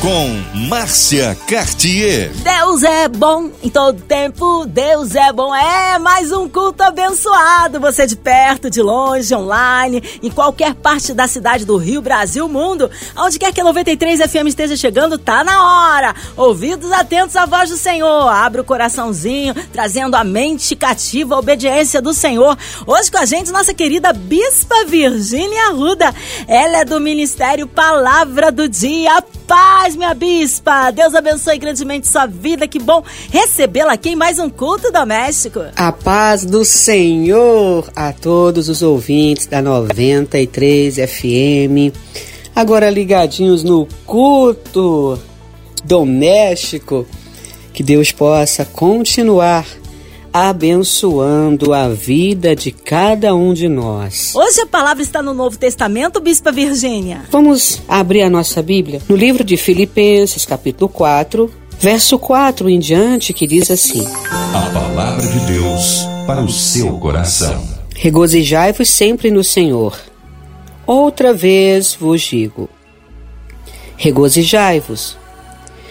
com Márcia Cartier. Deus é bom em todo tempo, Deus é bom. É mais um culto abençoado. Você de perto, de longe, online, em qualquer parte da cidade do Rio, Brasil, mundo, aonde quer que a 93 FM esteja chegando, tá na hora. Ouvidos atentos à voz do Senhor. Abre o coraçãozinho, trazendo a mente cativa, a obediência do Senhor. Hoje com a gente, nossa querida Bispa Virgínia Arruda. Ela é do Ministério Palavra do Dia. Paz, minha bispa. Deus abençoe grandemente sua vida. Que bom recebê-la aqui em mais um culto doméstico. A paz do Senhor a todos os ouvintes da 93 FM. Agora ligadinhos no culto doméstico. Que Deus possa continuar abençoando a vida de cada um de nós. Hoje a palavra está no Novo Testamento, Bispa Virgínia. Vamos abrir a nossa Bíblia no livro de Filipenses, capítulo 4, verso 4 em diante, que diz assim: A palavra de Deus para o seu coração. Regozijai-vos sempre no Senhor. Outra vez vos digo: regozijai-vos.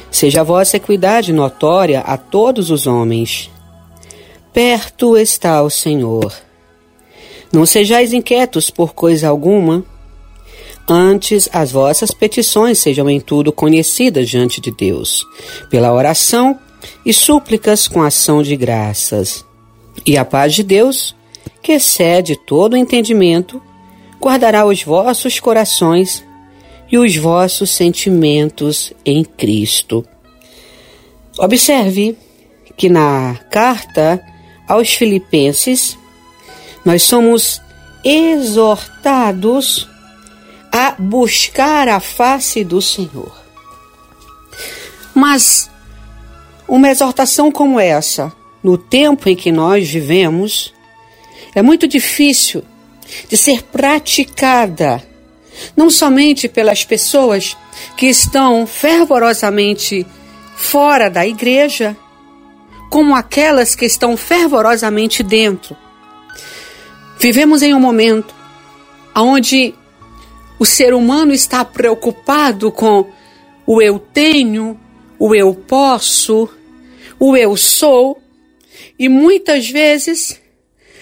Seja a vossa equidade notória a todos os homens perto está o Senhor. Não sejais inquietos por coisa alguma, antes as vossas petições sejam em tudo conhecidas diante de Deus, pela oração e súplicas com ação de graças. E a paz de Deus, que excede todo o entendimento, guardará os vossos corações e os vossos sentimentos em Cristo. Observe que na carta aos Filipenses, nós somos exortados a buscar a face do Senhor. Mas uma exortação como essa, no tempo em que nós vivemos, é muito difícil de ser praticada, não somente pelas pessoas que estão fervorosamente fora da igreja, como aquelas que estão fervorosamente dentro. Vivemos em um momento onde o ser humano está preocupado com o eu tenho, o eu posso, o eu sou, e muitas vezes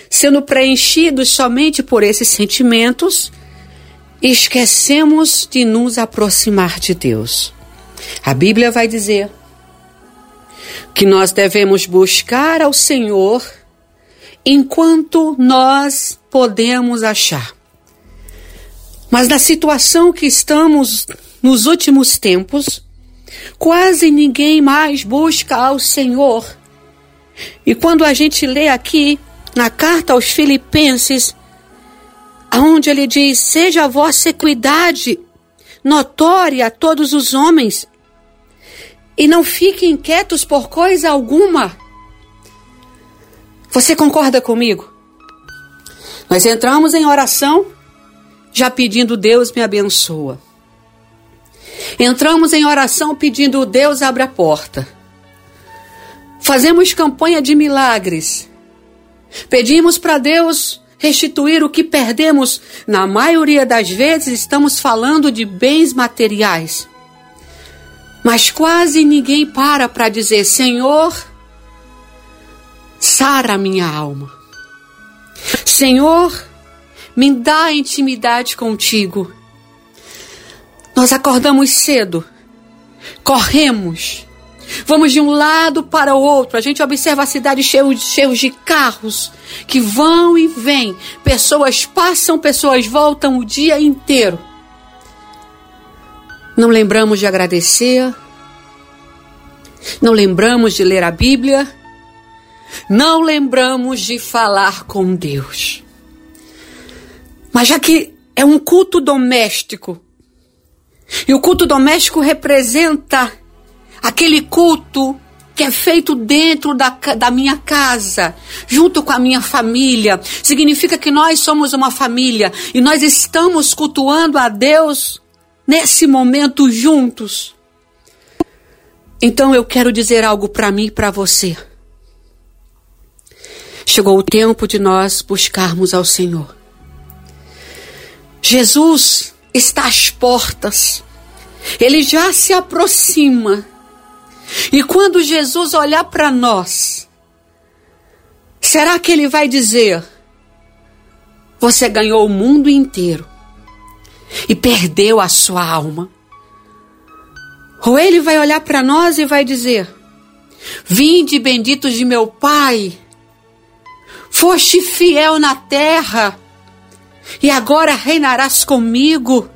sendo preenchidos somente por esses sentimentos, esquecemos de nos aproximar de Deus. A Bíblia vai dizer que nós devemos buscar ao Senhor enquanto nós podemos achar. Mas na situação que estamos nos últimos tempos, quase ninguém mais busca ao Senhor. E quando a gente lê aqui na carta aos Filipenses, aonde ele diz: "Seja a vossa equidade notória a todos os homens, e não fiquem inquietos por coisa alguma. Você concorda comigo? Nós entramos em oração já pedindo Deus me abençoa. Entramos em oração pedindo Deus abre a porta. Fazemos campanha de milagres. Pedimos para Deus restituir o que perdemos. Na maioria das vezes estamos falando de bens materiais. Mas quase ninguém para para dizer: Senhor, sara minha alma. Senhor, me dá intimidade contigo. Nós acordamos cedo, corremos, vamos de um lado para o outro. A gente observa a cidade cheia, cheia de carros que vão e vêm. Pessoas passam, pessoas voltam o dia inteiro. Não lembramos de agradecer, não lembramos de ler a Bíblia, não lembramos de falar com Deus. Mas já que é um culto doméstico, e o culto doméstico representa aquele culto que é feito dentro da, da minha casa, junto com a minha família. Significa que nós somos uma família e nós estamos cultuando a Deus nesse momento juntos. Então eu quero dizer algo para mim e para você. Chegou o tempo de nós buscarmos ao Senhor. Jesus está às portas. Ele já se aproxima. E quando Jesus olhar para nós, será que ele vai dizer: Você ganhou o mundo inteiro e perdeu a sua alma? Ou ele vai olhar para nós e vai dizer: Vinde benditos de meu Pai, foste fiel na terra e agora reinarás comigo.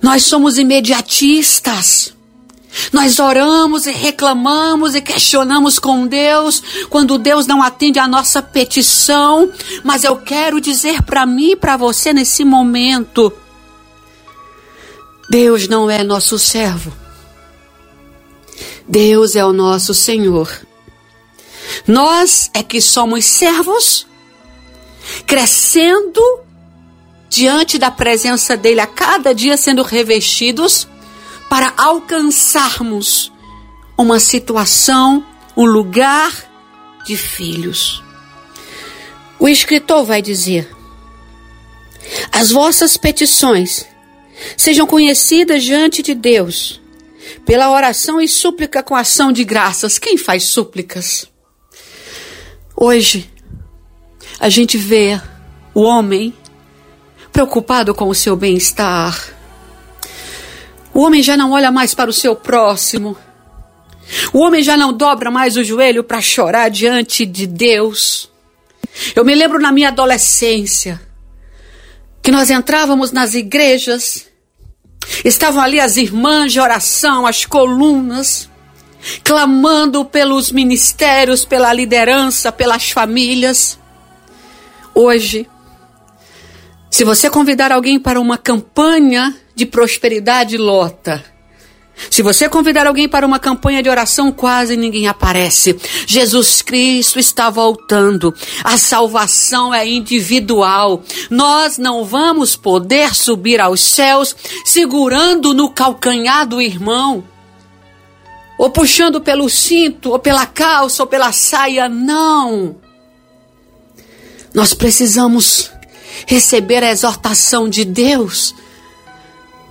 Nós somos imediatistas. Nós oramos e reclamamos e questionamos com Deus quando Deus não atende a nossa petição, mas eu quero dizer para mim e para você nesse momento: Deus não é nosso servo. Deus é o nosso Senhor. Nós é que somos servos, crescendo diante da presença dele a cada dia sendo revestidos para alcançarmos uma situação, um lugar de filhos. O escritor vai dizer: As vossas petições sejam conhecidas diante de Deus pela oração e súplica com ação de graças. Quem faz súplicas? Hoje, a gente vê o homem preocupado com o seu bem-estar. O homem já não olha mais para o seu próximo. O homem já não dobra mais o joelho para chorar diante de Deus. Eu me lembro na minha adolescência que nós entrávamos nas igrejas, estavam ali as irmãs de oração, as colunas, clamando pelos ministérios, pela liderança, pelas famílias. Hoje, se você convidar alguém para uma campanha de prosperidade, lota. Se você convidar alguém para uma campanha de oração, quase ninguém aparece. Jesus Cristo está voltando. A salvação é individual. Nós não vamos poder subir aos céus segurando no calcanhar do irmão, ou puxando pelo cinto, ou pela calça, ou pela saia. Não. Nós precisamos receber a exortação de Deus,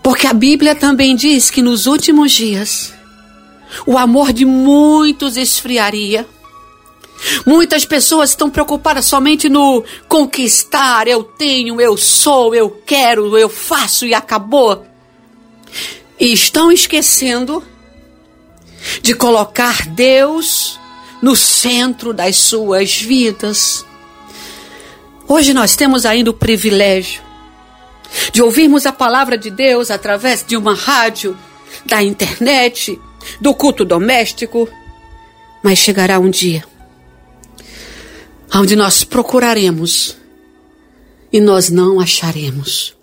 porque a Bíblia também diz que nos últimos dias o amor de muitos esfriaria. Muitas pessoas estão preocupadas somente no conquistar, eu tenho, eu sou, eu quero, eu faço e acabou. E estão esquecendo de colocar Deus no centro das suas vidas. Hoje nós temos ainda o privilégio de ouvirmos a palavra de Deus através de uma rádio, da internet, do culto doméstico, mas chegará um dia onde nós procuraremos e nós não acharemos.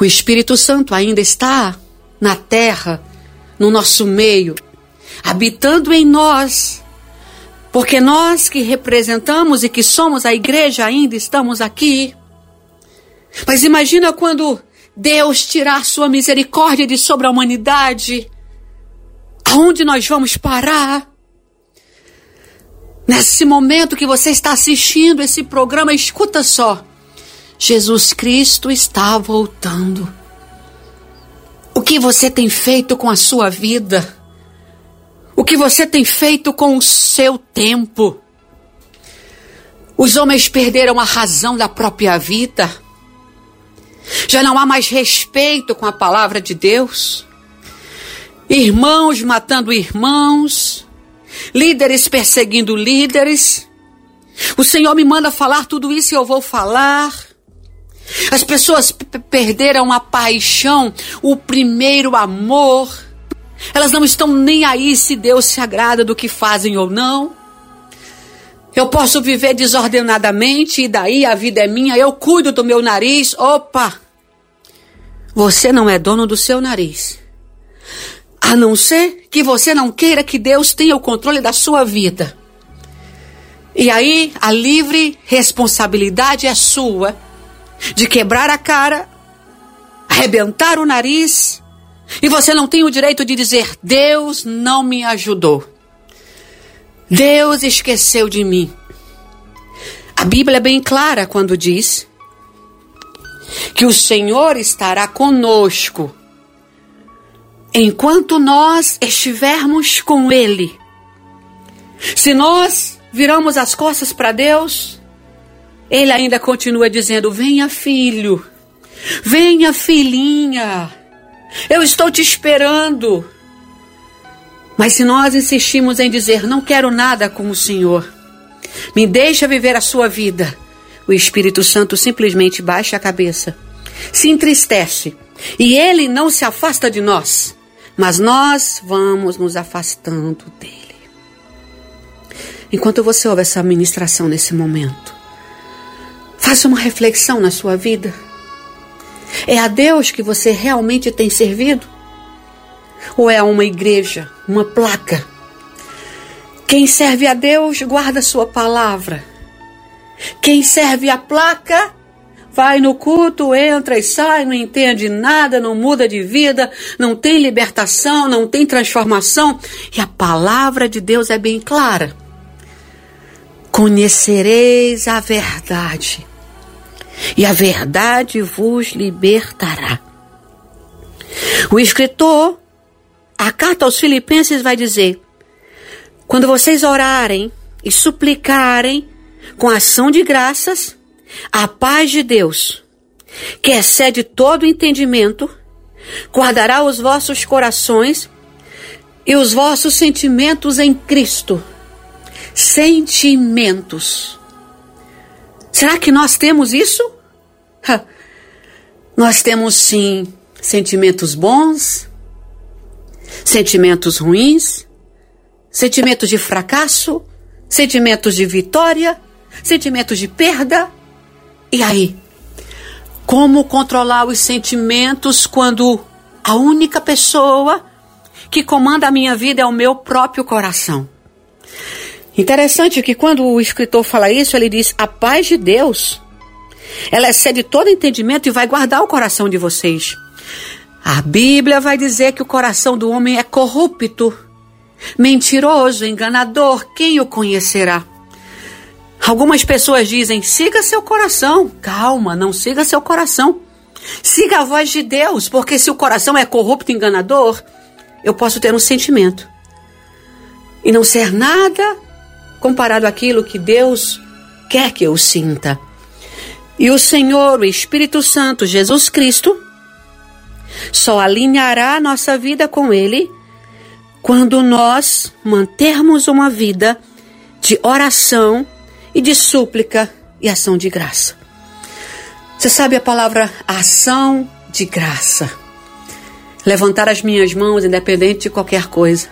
O Espírito Santo ainda está na terra, no nosso meio, habitando em nós porque nós que representamos e que somos a igreja ainda estamos aqui. Mas imagina quando Deus tirar sua misericórdia de sobre a humanidade. Aonde nós vamos parar? Nesse momento que você está assistindo esse programa, escuta só. Jesus Cristo está voltando. O que você tem feito com a sua vida? O que você tem feito com o seu tempo? Os homens perderam a razão da própria vida. Já não há mais respeito com a palavra de Deus. Irmãos matando irmãos, líderes perseguindo líderes. O Senhor me manda falar tudo isso e eu vou falar. As pessoas perderam a paixão, o primeiro amor. Elas não estão nem aí se Deus se agrada do que fazem ou não. Eu posso viver desordenadamente e daí a vida é minha, eu cuido do meu nariz. Opa! Você não é dono do seu nariz. A não ser que você não queira que Deus tenha o controle da sua vida. E aí a livre responsabilidade é sua de quebrar a cara, arrebentar o nariz e você não tem o direito de dizer: Deus não me ajudou. Deus esqueceu de mim. A Bíblia é bem clara quando diz que o Senhor estará conosco enquanto nós estivermos com Ele. Se nós viramos as costas para Deus, Ele ainda continua dizendo: Venha, filho, venha, filhinha, eu estou te esperando. Mas se nós insistimos em dizer: Não quero nada com o Senhor, me deixa viver a sua vida, o Espírito Santo simplesmente baixa a cabeça, se entristece e ele não se afasta de nós mas nós vamos nos afastando dele. Enquanto você ouve essa ministração nesse momento, faça uma reflexão na sua vida. É a Deus que você realmente tem servido? Ou é uma igreja, uma placa? Quem serve a Deus guarda sua palavra. Quem serve a placa vai no culto, entra e sai, não entende nada, não muda de vida, não tem libertação, não tem transformação. E a palavra de Deus é bem clara. Conhecereis a verdade, e a verdade vos libertará. O escritor, a carta aos Filipenses vai dizer: quando vocês orarem e suplicarem com ação de graças, a paz de Deus, que excede todo entendimento, guardará os vossos corações e os vossos sentimentos em Cristo. Sentimentos. Será que nós temos isso? Nós temos sim sentimentos bons, sentimentos ruins, sentimentos de fracasso, sentimentos de vitória, sentimentos de perda, e aí? Como controlar os sentimentos quando a única pessoa que comanda a minha vida é o meu próprio coração? Interessante que quando o escritor fala isso, ele diz: a paz de Deus, ela excede todo entendimento e vai guardar o coração de vocês. A Bíblia vai dizer que o coração do homem é corrupto, mentiroso, enganador. Quem o conhecerá? Algumas pessoas dizem: siga seu coração. Calma, não siga seu coração. Siga a voz de Deus, porque se o coração é corrupto e enganador, eu posso ter um sentimento e não ser nada comparado àquilo que Deus quer que eu sinta. E o Senhor, o Espírito Santo, Jesus Cristo, só alinhará a nossa vida com Ele quando nós mantermos uma vida de oração e de súplica e ação de graça. Você sabe a palavra ação de graça? Levantar as minhas mãos, independente de qualquer coisa.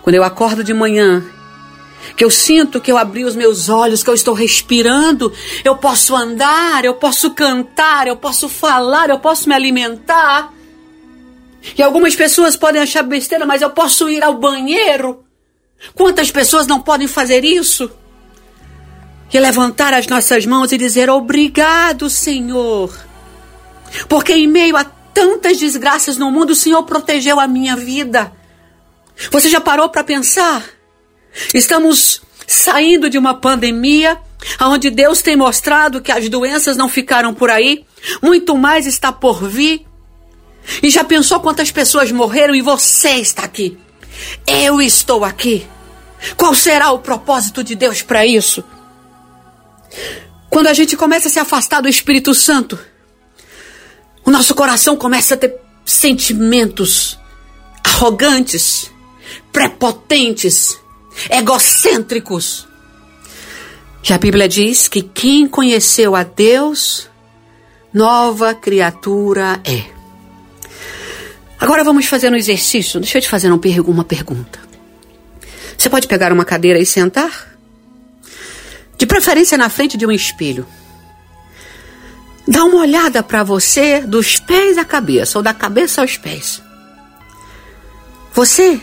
Quando eu acordo de manhã, que eu sinto que eu abri os meus olhos, que eu estou respirando, eu posso andar, eu posso cantar, eu posso falar, eu posso me alimentar. E algumas pessoas podem achar besteira, mas eu posso ir ao banheiro. Quantas pessoas não podem fazer isso? e levantar as nossas mãos e dizer: Obrigado, Senhor, porque em meio a tantas desgraças no mundo, o Senhor protegeu a minha vida. Você já parou para pensar? Estamos saindo de uma pandemia onde Deus tem mostrado que as doenças não ficaram por aí, muito mais está por vir. E já pensou quantas pessoas morreram e você está aqui? Eu estou aqui. Qual será o propósito de Deus para isso? Quando a gente começa a se afastar do Espírito Santo, o nosso coração começa a ter sentimentos arrogantes, prepotentes, egocêntricos. E a Bíblia diz que quem conheceu a Deus, nova criatura é. Agora vamos fazer um exercício. Deixa eu te fazer uma pergunta. Você pode pegar uma cadeira e sentar? de preferência na frente de um espelho. Dá uma olhada para você dos pés à cabeça, ou da cabeça aos pés. Você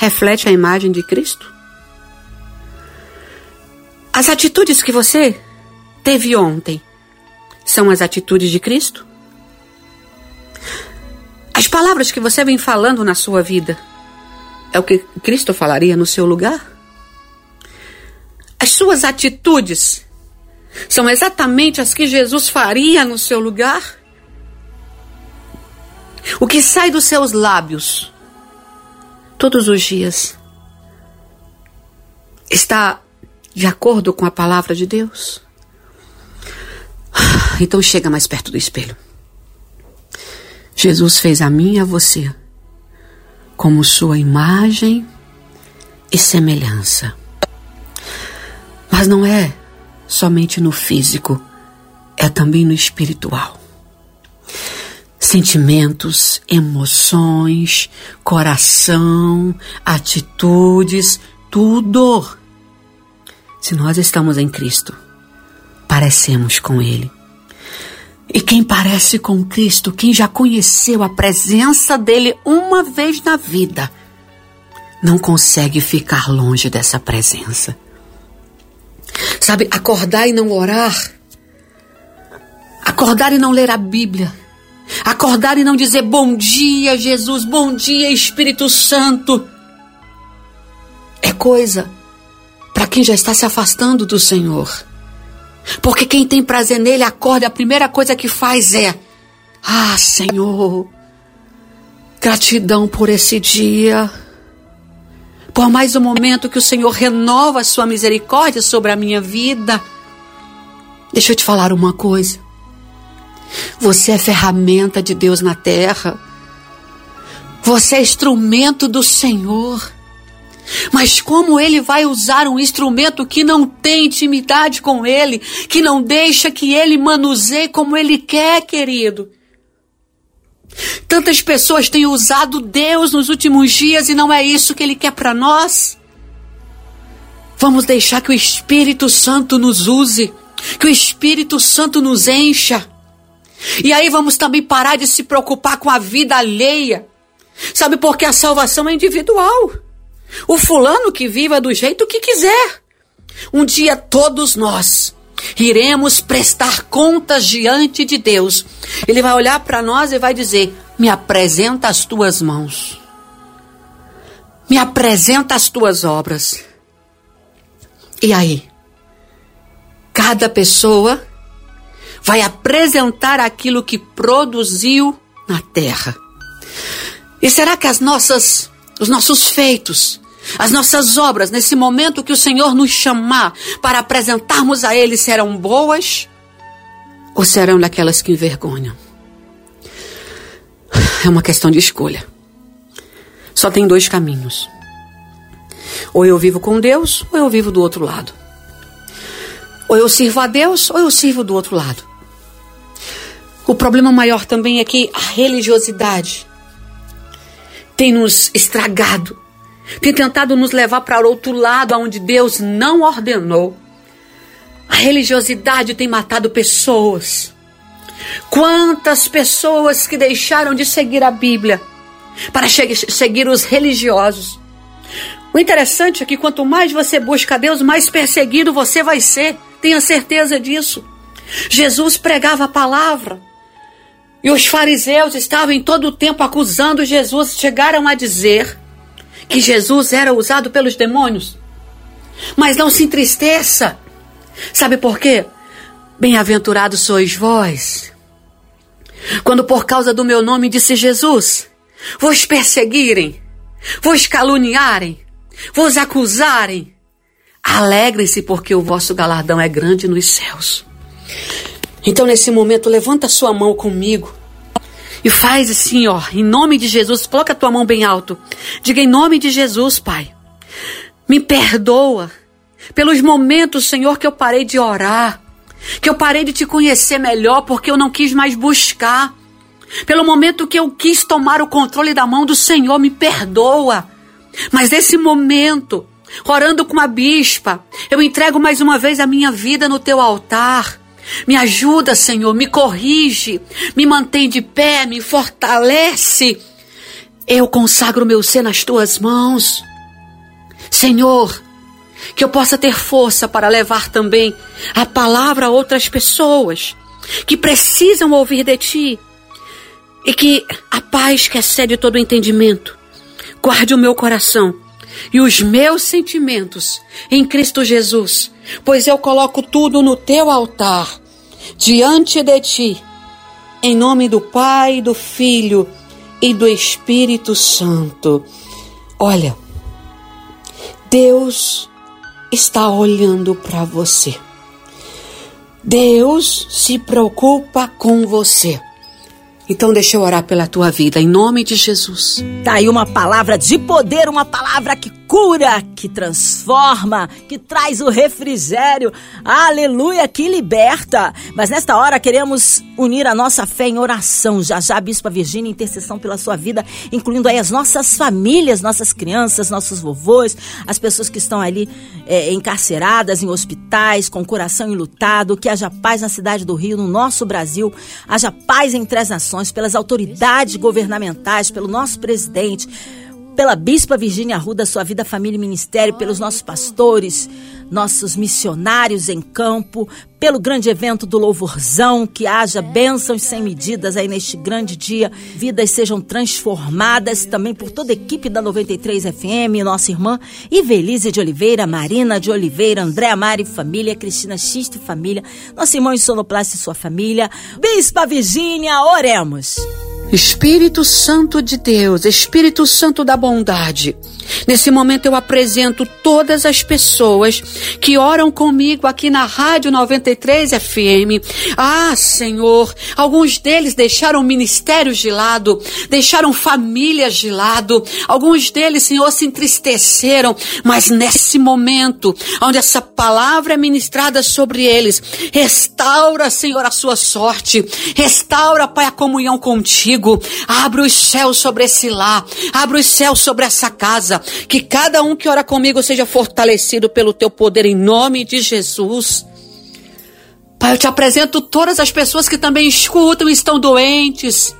reflete a imagem de Cristo? As atitudes que você teve ontem são as atitudes de Cristo? As palavras que você vem falando na sua vida é o que Cristo falaria no seu lugar? as suas atitudes são exatamente as que Jesus faria no seu lugar? O que sai dos seus lábios todos os dias está de acordo com a palavra de Deus? Então chega mais perto do espelho. Jesus fez a mim e a você como sua imagem e semelhança. Mas não é somente no físico, é também no espiritual. Sentimentos, emoções, coração, atitudes, tudo. Se nós estamos em Cristo, parecemos com Ele. E quem parece com Cristo, quem já conheceu a presença dele uma vez na vida, não consegue ficar longe dessa presença. Sabe, acordar e não orar. Acordar e não ler a Bíblia. Acordar e não dizer bom dia, Jesus, bom dia, Espírito Santo. É coisa para quem já está se afastando do Senhor. Porque quem tem prazer nele acorda, a primeira coisa que faz é: Ah, Senhor, gratidão por esse dia por mais um momento que o Senhor renova a sua misericórdia sobre a minha vida. Deixa eu te falar uma coisa. Você é ferramenta de Deus na terra. Você é instrumento do Senhor. Mas como ele vai usar um instrumento que não tem intimidade com ele, que não deixa que ele manuseie como ele quer, querido? Tantas pessoas têm usado Deus nos últimos dias e não é isso que Ele quer para nós. Vamos deixar que o Espírito Santo nos use, que o Espírito Santo nos encha. E aí vamos também parar de se preocupar com a vida alheia. Sabe por que a salvação é individual? O fulano que viva do jeito que quiser. Um dia todos nós iremos prestar contas diante de Deus. Ele vai olhar para nós e vai dizer: Me apresenta as tuas mãos, me apresenta as tuas obras. E aí? Cada pessoa vai apresentar aquilo que produziu na terra. E será que as nossas, os nossos feitos, as nossas obras, nesse momento que o Senhor nos chamar para apresentarmos a Ele, serão boas ou serão daquelas que envergonham? É uma questão de escolha. Só tem dois caminhos. Ou eu vivo com Deus, ou eu vivo do outro lado. Ou eu sirvo a Deus, ou eu sirvo do outro lado. O problema maior também é que a religiosidade tem nos estragado tem tentado nos levar para outro lado, aonde Deus não ordenou. A religiosidade tem matado pessoas. Quantas pessoas que deixaram de seguir a Bíblia para seguir os religiosos. O interessante é que quanto mais você busca Deus, mais perseguido você vai ser. Tenha certeza disso. Jesus pregava a palavra. E os fariseus estavam em todo o tempo acusando Jesus, chegaram a dizer que Jesus era usado pelos demônios. Mas não se entristeça. Sabe por quê? Bem-aventurados sois vós. Quando por causa do meu nome disse Jesus, vos perseguirem, vos caluniarem, vos acusarem, alegrem-se porque o vosso galardão é grande nos céus. Então, nesse momento, levanta sua mão comigo e faz assim, ó, em nome de Jesus, coloca a tua mão bem alto. Diga em nome de Jesus, Pai. Me perdoa pelos momentos, Senhor, que eu parei de orar, que eu parei de te conhecer melhor porque eu não quis mais buscar. Pelo momento que eu quis tomar o controle da mão do Senhor, me perdoa. Mas nesse momento, orando com a bispa, eu entrego mais uma vez a minha vida no teu altar. Me ajuda, Senhor, me corrige, me mantém de pé, me fortalece. Eu consagro meu ser nas tuas mãos. Senhor, que eu possa ter força para levar também a palavra a outras pessoas que precisam ouvir de ti. E que a paz que excede todo entendimento guarde o meu coração e os meus sentimentos em Cristo Jesus, pois eu coloco tudo no teu altar, diante de ti, em nome do Pai, do Filho e do Espírito Santo. Olha, Deus está olhando para você. Deus se preocupa com você. Então deixa eu orar pela tua vida, em nome de Jesus. Tá aí uma palavra de poder, uma palavra que cura, que transforma, que traz o refrigério. Aleluia, que liberta. Mas nesta hora queremos unir a nossa fé em oração. Já já, Bispa Virgínia, intercessão pela sua vida, incluindo aí as nossas famílias, nossas crianças, nossos vovôs, as pessoas que estão ali é, encarceradas em hospitais, com o coração enlutado. Que haja paz na cidade do Rio, no nosso Brasil. Haja paz entre as nações, pelas autoridades governamentais, pelo nosso presidente pela Bispa Virgínia Arruda, sua vida, família e ministério, pelos nossos pastores, nossos missionários em campo, pelo grande evento do Louvorzão, que haja bênçãos sem medidas aí neste grande dia, vidas sejam transformadas, também por toda a equipe da 93 FM, nossa irmã Ivelise de Oliveira, Marina de Oliveira, André Mari família, Cristina Xiste família, nosso irmão Sonoplast e sua família, Bispa Virgínia, oremos. Espírito Santo de Deus, Espírito Santo da bondade, Nesse momento eu apresento todas as pessoas que oram comigo aqui na Rádio 93 FM. Ah, Senhor, alguns deles deixaram ministérios de lado, deixaram famílias de lado, alguns deles, Senhor, se entristeceram, mas nesse momento, onde essa palavra é ministrada sobre eles, restaura, Senhor, a sua sorte, restaura, Pai, a comunhão contigo, abre os céus sobre esse lar, abre os céus sobre essa casa, que cada um que ora comigo seja fortalecido pelo teu poder em nome de Jesus. Pai, eu te apresento todas as pessoas que também escutam e estão doentes.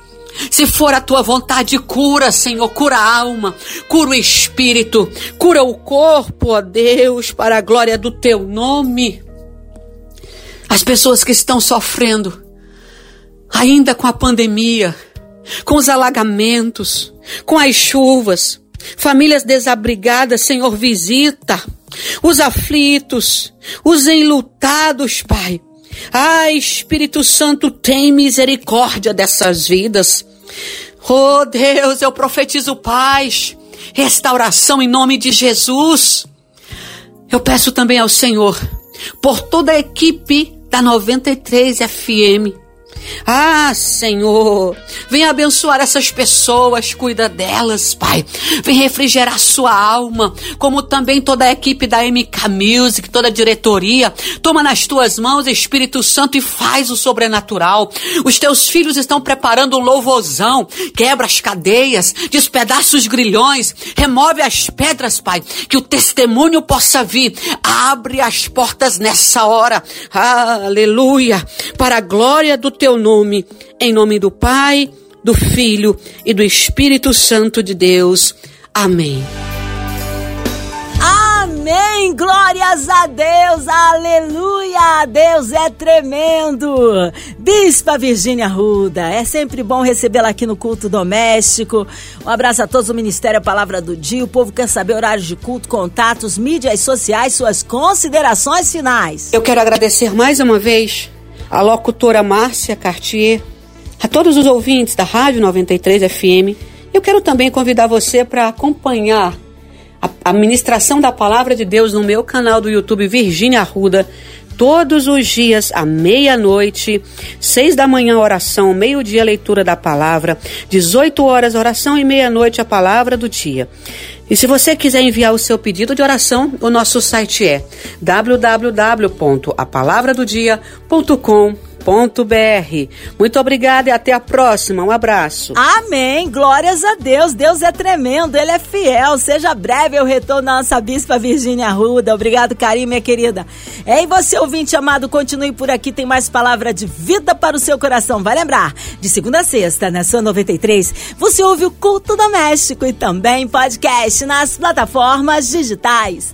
Se for a tua vontade, cura, Senhor, cura a alma, cura o espírito, cura o corpo, ó Deus, para a glória do teu nome. As pessoas que estão sofrendo, ainda com a pandemia, com os alagamentos, com as chuvas, Famílias desabrigadas, Senhor, visita. Os aflitos, os enlutados, Pai. Ah, Espírito Santo, tem misericórdia dessas vidas. Oh Deus, eu profetizo paz, restauração em nome de Jesus. Eu peço também ao Senhor, por toda a equipe da 93 FM, ah, Senhor, vem abençoar essas pessoas, cuida delas, Pai. Vem refrigerar sua alma, como também toda a equipe da MK Music, toda a diretoria. Toma nas tuas mãos, Espírito Santo, e faz o sobrenatural. Os teus filhos estão preparando um louvozão. Quebra as cadeias, despedaça os grilhões, remove as pedras, Pai, que o testemunho possa vir. Abre as portas nessa hora. Aleluia. Para a glória do teu nome, em nome do Pai, do Filho e do Espírito Santo de Deus. Amém. Amém! Glórias a Deus! Aleluia! Deus é tremendo! Bispa Virgínia Ruda, é sempre bom recebê-la aqui no culto doméstico. Um abraço a todos do Ministério a Palavra do Dia. O povo quer saber horários de culto, contatos, mídias sociais, suas considerações finais. Eu quero agradecer mais uma vez a locutora Márcia Cartier, a todos os ouvintes da Rádio 93 FM. Eu quero também convidar você para acompanhar a ministração da Palavra de Deus no meu canal do YouTube Virgínia Arruda, todos os dias à meia-noite, seis da manhã oração, meio-dia leitura da palavra, 18 horas oração e meia-noite a palavra do dia. E se você quiser enviar o seu pedido de oração, o nosso site é www.apalavradodia.com.br Muito obrigada e até a próxima. Um abraço. Amém. Glórias a Deus. Deus é tremendo, Ele é fiel. Seja breve o retorno da nossa Bispa Virgínia Arruda. Obrigado, carinho, minha querida. É, e você, ouvinte amado, continue por aqui. Tem mais palavra de vida para o seu coração. Vai lembrar, de segunda a sexta, na sua 93, você ouve o Culto Doméstico e também podcast nas plataformas digitais.